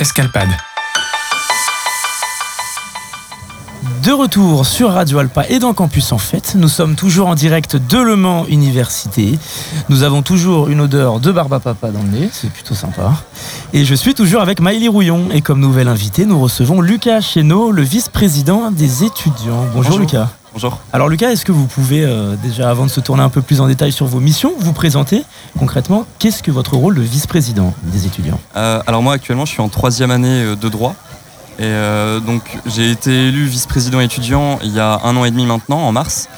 Escalpade. De retour sur Radio Alpa et dans Campus en Fête, nous sommes toujours en direct de Le Mans Université. Nous avons toujours une odeur de barbe à papa dans le nez, c'est plutôt sympa. Et je suis toujours avec Maëlie Rouillon et comme nouvelle invitée, nous recevons Lucas Chéneau, le vice-président des étudiants. Bonjour, Lucas. Bonjour. Alors Lucas, est-ce que vous pouvez euh, déjà, avant de se tourner un peu plus en détail sur vos missions, vous présenter concrètement qu'est-ce que votre rôle de vice-président des étudiants? Euh, alors moi actuellement je suis en troisième année euh, de droit. Et euh, donc j'ai été élu vice-président étudiant il y a un an et demi maintenant en mars.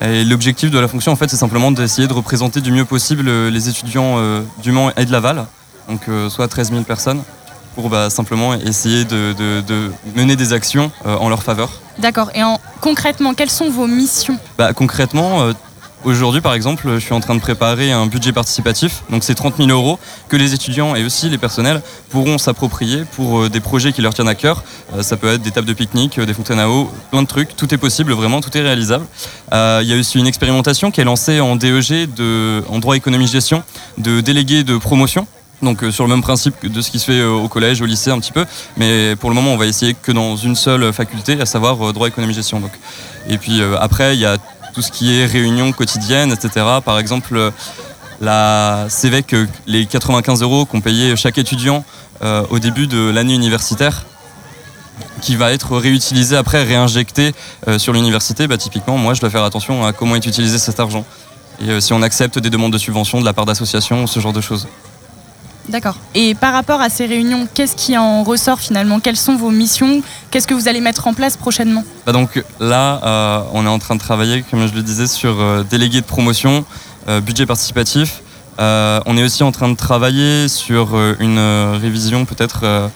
Et l'objectif de la fonction en fait c'est simplement d'essayer de représenter du mieux possible les étudiants du Mans et de Laval. Donc soit 13 000 personnes pour bah, simplement essayer de, de- de mener des actions euh, en leur faveur. D'accord. Et en, concrètement, quelles sont vos missions? Bah, concrètement, euh, aujourd'hui par exemple, je suis en train de préparer un budget participatif. Donc c'est 30 000 euros que les étudiants et aussi les personnels pourront s'approprier pour euh, des projets qui leur tiennent à cœur. Ça peut être des tables de pique-nique, des fontaines à eau, plein de trucs. Tout est possible, vraiment, tout est réalisable. Il y a aussi une expérimentation qui est lancée en DEG, de, en droit économie gestion, de délégués de promotion. Donc euh, sur le même principe que de ce qui se fait euh, au collège, au lycée un petit peu, mais pour le moment on va essayer que dans une seule faculté, à savoir euh, droit économie gestion. Donc. Et puis après il y a tout ce qui est réunions quotidiennes, etc. Par exemple la CEVEC, les 95 euros qu'ont payé chaque étudiant au début de l'année universitaire, qui va être réutilisé après, réinjecté sur l'université, bah, typiquement moi je dois faire attention à comment est utilisé cet argent. Et si on accepte des demandes de subvention de la part d'associations, ce genre de choses. D'accord. Et par rapport à ces réunions, qu'est-ce qui en ressort finalement? Quelles sont vos missions? Qu'est-ce que vous allez mettre en place prochainement? Bah donc là, euh, on est en train de travailler, comme je le disais, sur euh, délégué de promotion, euh, budget participatif. On est aussi en train de travailler sur une révision peut-être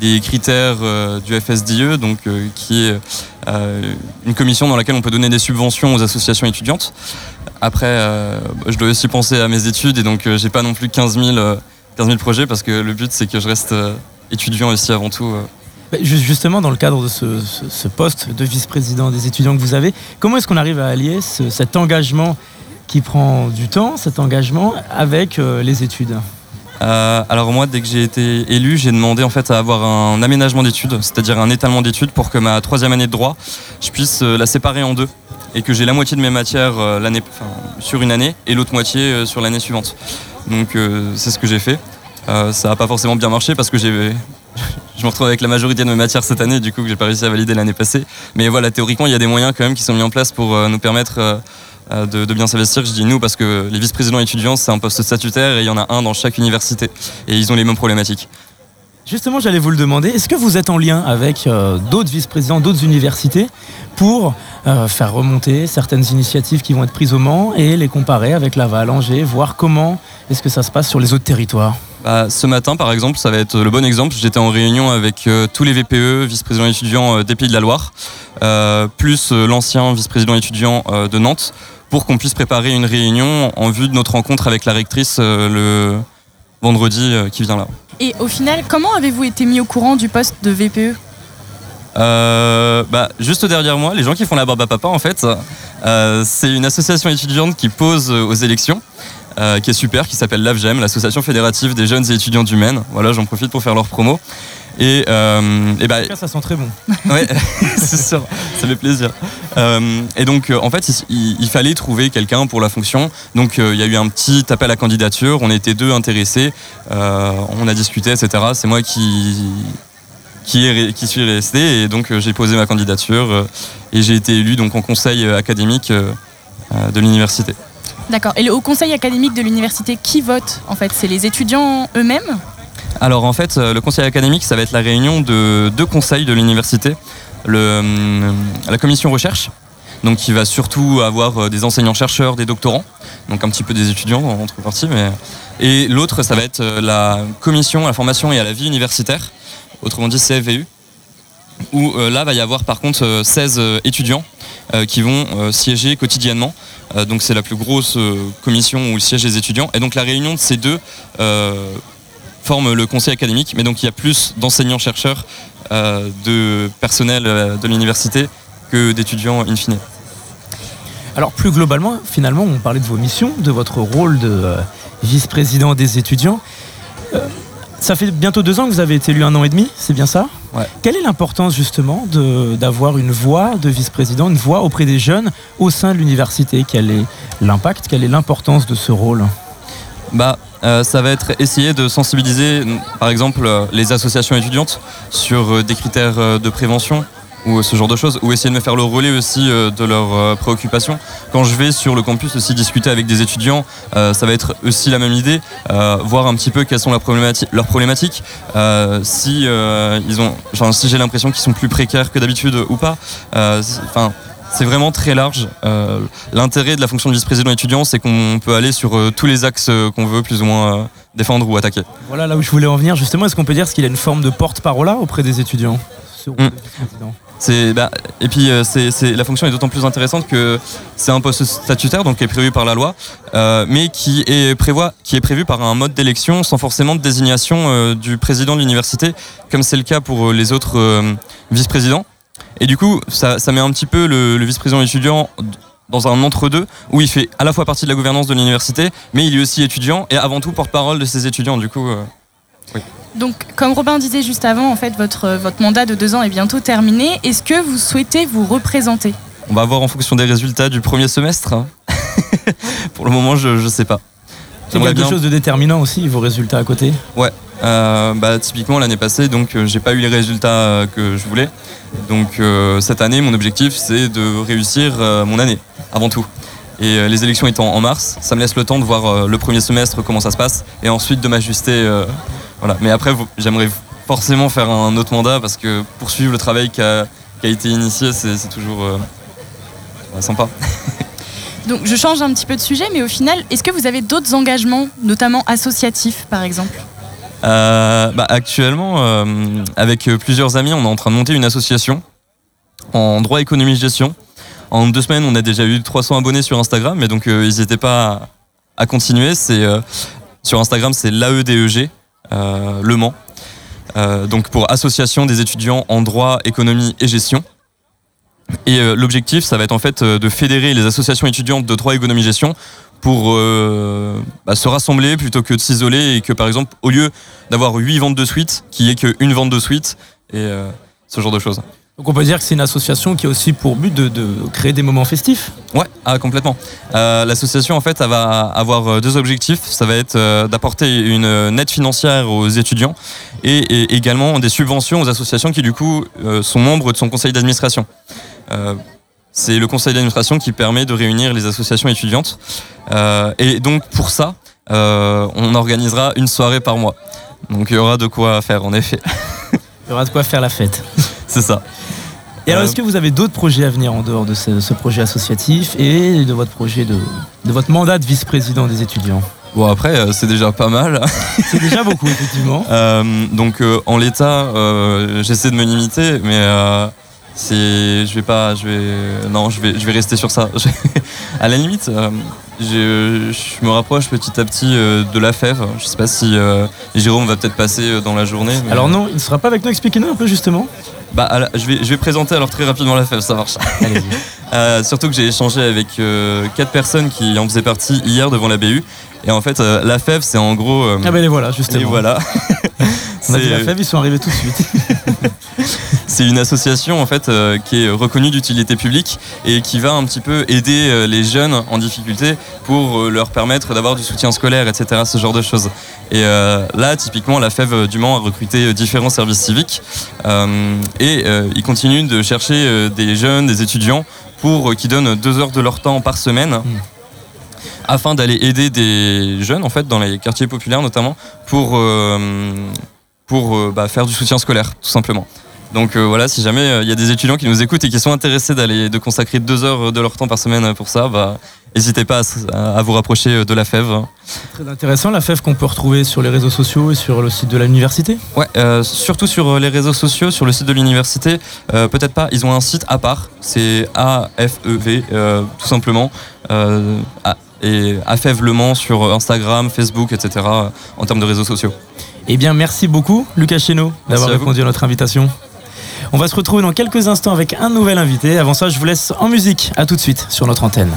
des critères du FSDE, donc qui est une commission dans laquelle on peut donner des subventions aux associations étudiantes. Après, je dois aussi penser à mes études et donc j'ai pas non plus 15 000, euh, 15 000 projets parce que le but c'est que je reste euh, étudiant aussi avant tout. euh. Bah, ju- Justement, dans le cadre de ce, ce- ce poste de vice-président des étudiants que vous avez, comment est-ce qu'on arrive à allier ce- cet engagement qui prend du temps, cet engagement, avec euh, les études? Euh, alors moi, dès que j'ai été élu, j'ai demandé en fait à avoir un aménagement d'études, c'est-à-dire un étalement d'études pour que ma troisième année de droit, je puisse euh, la séparer en deux et que j'ai la moitié de mes matières euh, l'année, sur une année et l'autre moitié sur l'année suivante. Donc euh, c'est ce que j'ai fait. Euh, ça n'a pas forcément bien marché parce que je me retrouve avec la majorité de mes matières cette année, du coup que j'ai pas réussi à valider l'année passée. Mais voilà, théoriquement, il y a des moyens quand même qui sont mis en place pour euh, nous permettre de bien s'investir. Je dis nous parce que les vice-présidents étudiants, c'est un poste statutaire et il y en a un dans chaque université. Et ils ont les mêmes problématiques. Justement, j'allais vous le demander, est-ce que vous êtes en lien avec euh, d'autres vice-présidents, d'autres universités, pour euh, faire remonter certaines initiatives qui vont être prises au Mans et les comparer avec Laval, Angers, voir comment est-ce que ça se passe sur les autres territoires? Bah, ce matin, par exemple, ça va être le bon exemple. J'étais en réunion avec euh, tous les VPE, vice-présidents étudiants des Pays de la Loire, plus l'ancien vice-président étudiant de Nantes, pour qu'on puisse préparer une réunion en vue de notre rencontre avec la rectrice le vendredi qui vient là. Et au final, comment avez-vous été mis au courant du poste de VPE Euh, bah, juste derrière moi, les gens qui font la barbe à papa, en fait, euh, c'est une association étudiante qui pose aux élections, euh, qui est super, qui s'appelle l'AFGEM, l'association fédérative des jeunes et étudiants du Maine. Voilà, j'en profite pour faire leur promo. Et, euh, et bah, En tout cas, ça sent très bon. ouais, c'est sûr, ça fait plaisir. Euh, et donc, euh, en fait, il, il fallait trouver quelqu'un pour la fonction. Donc, euh, il y a eu un petit appel à candidature. On était deux intéressés. Euh, on a discuté, etc. C'est moi qui qui, est, re- qui suis resté et donc j'ai posé ma candidature et j'ai été élu donc en conseil académique de l'université. D'accord. Et le Haut Conseil académique de l'université, qui vote en fait? C'est les étudiants eux-mêmes? Alors en fait, euh, le conseil académique, ça va être la réunion de deux conseils de l'université. Euh, la commission recherche, donc qui va surtout avoir euh, des enseignants-chercheurs, des doctorants, donc un petit peu des étudiants en contrepartie. Mais... Et l'autre, ça va être la commission à la formation et à la vie universitaire, autrement dit CFVU, où là va y avoir par contre euh, 16 euh, étudiants qui vont siéger quotidiennement. Donc c'est la plus grosse commission où siègent les étudiants. Et donc la réunion de ces deux forme le conseil académique, mais donc il y a plus d'enseignants-chercheurs, euh, de personnel euh, de l'université que d'étudiants in fine. Alors plus globalement, finalement, on parlait de vos missions, de votre rôle de euh, vice-président des étudiants. Euh, ça fait bientôt deux ans que vous avez été élu un an et demi, c'est bien ça? Ouais. Quelle est l'importance justement d'avoir une voix de vice-président, une voix auprès des jeunes au sein de l'université? Quel est l'impact, quelle est l'importance de ce rôle? Bah, euh, ça va être essayer de sensibiliser, par exemple, euh, les associations étudiantes sur euh, des critères de prévention ou ce genre de choses, ou essayer de me faire le relais aussi de leurs préoccupations. Quand je vais sur le campus aussi discuter avec des étudiants, ça va être aussi la même idée, voir un petit peu quelles sont leurs problématiques, si si j'ai l'impression qu'ils sont plus précaires que d'habitude ou pas. C'est vraiment très large. Euh, L'intérêt de la fonction de vice-président étudiant, c'est qu'on peut aller sur euh, tous les axes euh, qu'on veut plus ou moins défendre ou attaquer. Voilà là où je voulais en venir justement. Est-ce qu'on peut dire qu'il a une forme de porte-parole auprès des étudiants? Mm. vice-président C'est bah, et puis c'est la fonction est d'autant plus intéressante que c'est un poste statutaire donc qui est prévu par la loi, mais qui est prévoit qui est prévu par un mode d'élection sans forcément de désignation du président de l'université, comme c'est le cas pour les autres vice-présidents. Et du coup, ça, ça met un petit peu le, le vice-président étudiant dans un entre-deux où il fait à la fois partie de la gouvernance de l'université, mais il est aussi étudiant et avant tout porte-parole de ses étudiants. Du coup, euh, Donc, comme Robin disait juste avant, en fait, votre, votre mandat de deux ans est bientôt terminé. Est-ce que vous souhaitez vous représenter? On va voir en fonction des résultats du premier semestre. hein. pour le moment, je ne sais pas. C'est quelque bien- chose de déterminant aussi, vos résultats à côté? Euh, bah, typiquement l'année passée, donc euh, j'ai pas eu les résultats euh, que je voulais. Donc cette année, mon objectif c'est de réussir mon année avant tout. Et les élections étant en mars, ça me laisse le temps de voir le premier semestre comment ça se passe et ensuite de m'ajuster. voilà. Mais après, j'aimerais forcément faire un autre mandat parce que poursuivre le travail qui a, été initié, c'est toujours ouais, sympa. Donc, je change un petit peu de sujet, mais au final, est-ce que vous avez d'autres engagements, notamment associatifs, par exemple? Euh, bah, actuellement, euh, avec euh, plusieurs amis, on est en train de monter une association en droit, économie, gestion. En deux semaines, on a déjà eu 300 abonnés sur Instagram, mais donc n'hésitez pas à, continuer. C'est sur Instagram, c'est l'AEDEG, Le Mans. Donc pour association des étudiants en droit, économie et gestion. Et l'objectif, ça va être en fait de fédérer les associations étudiantes de droit, économie, gestion pour euh, bah, se rassembler plutôt que de s'isoler et que par exemple au lieu d'avoir 8 ventes de suites, qu'il n'y ait qu'une vente de suite et euh, ce genre de choses. Donc on peut dire que c'est une association qui a aussi pour but de, de créer des moments festifs. Ouais, ah, complètement. Euh, L'association en fait, elle va avoir deux objectifs. Ça va être d'apporter une aide financière aux étudiants et, et également des subventions aux associations qui du coup sont membres de son conseil d'administration. C'est le conseil d'administration qui permet de réunir les associations étudiantes. Euh, et donc pour ça, euh, on organisera une soirée par mois. Donc il y aura de quoi faire en effet. Il y aura de quoi faire la fête. C'est ça. Et alors, Euh, est-ce que vous avez d'autres projets à venir en dehors de ce, ce projet associatif et de votre projet de, de votre mandat de vice-président des étudiants? Bon après, c'est déjà pas mal. C'est déjà beaucoup, effectivement. Euh, donc euh, en l'état, euh, j'essaie de me limiter, mais euh, c'est, je vais pas, je vais, non, je vais, je vais rester sur ça. à la limite, euh, je, je me rapproche petit à petit euh, de la fève. Je sais pas si euh, Jérôme va peut-être passer euh, dans la journée. mais- Alors non, il ne sera pas avec nous. Expliquez-nous un peu justement. Bah, la- je vais, je vais présenter alors très rapidement la fève, ça marche. Surtout que j'ai échangé avec quatre personnes qui en faisaient partie hier devant la BU. Et en fait, la fève, c'est en gros. Ah ben les voilà, justement. voilà. On a dit la fève, ils sont arrivés tout de suite. C'est une association en fait euh, qui est reconnue d'utilité publique et qui va un petit peu aider euh, les jeunes en difficulté pour euh, leur permettre d'avoir du soutien scolaire, etc. Ce genre de choses. Et là, typiquement, la FEV du Mans a recruté différents services civiques et ils continuent de chercher des jeunes, des étudiants pour qui donnent deux heures de leur temps par semaine. afin d'aller aider des jeunes en fait dans les quartiers populaires notamment pour euh, pour euh, bah, faire du soutien scolaire tout simplement. Donc euh, voilà, si jamais euh, il y a des étudiants qui nous écoutent et qui sont intéressés d'aller de consacrer deux heures de leur temps par semaine pour ça, bah n'hésitez pas à, à vous rapprocher de la FEV. Très intéressant, la fève qu'on peut retrouver sur les réseaux sociaux et sur le site de l'université. Ouais, euh, surtout sur les réseaux sociaux, sur le site de l'université, euh, peut-être pas, ils ont un site à part, c'est AFEV euh, tout simplement. Euh, et AFEV Le Mans sur Instagram, Facebook, etc. euh, en termes de réseaux sociaux. Eh bien, merci beaucoup, Lucas Chéneau, d'avoir répondu à notre invitation. On va se retrouver dans quelques instants avec un nouvel invité. Avant ça, je vous laisse en musique. À tout de suite sur notre antenne.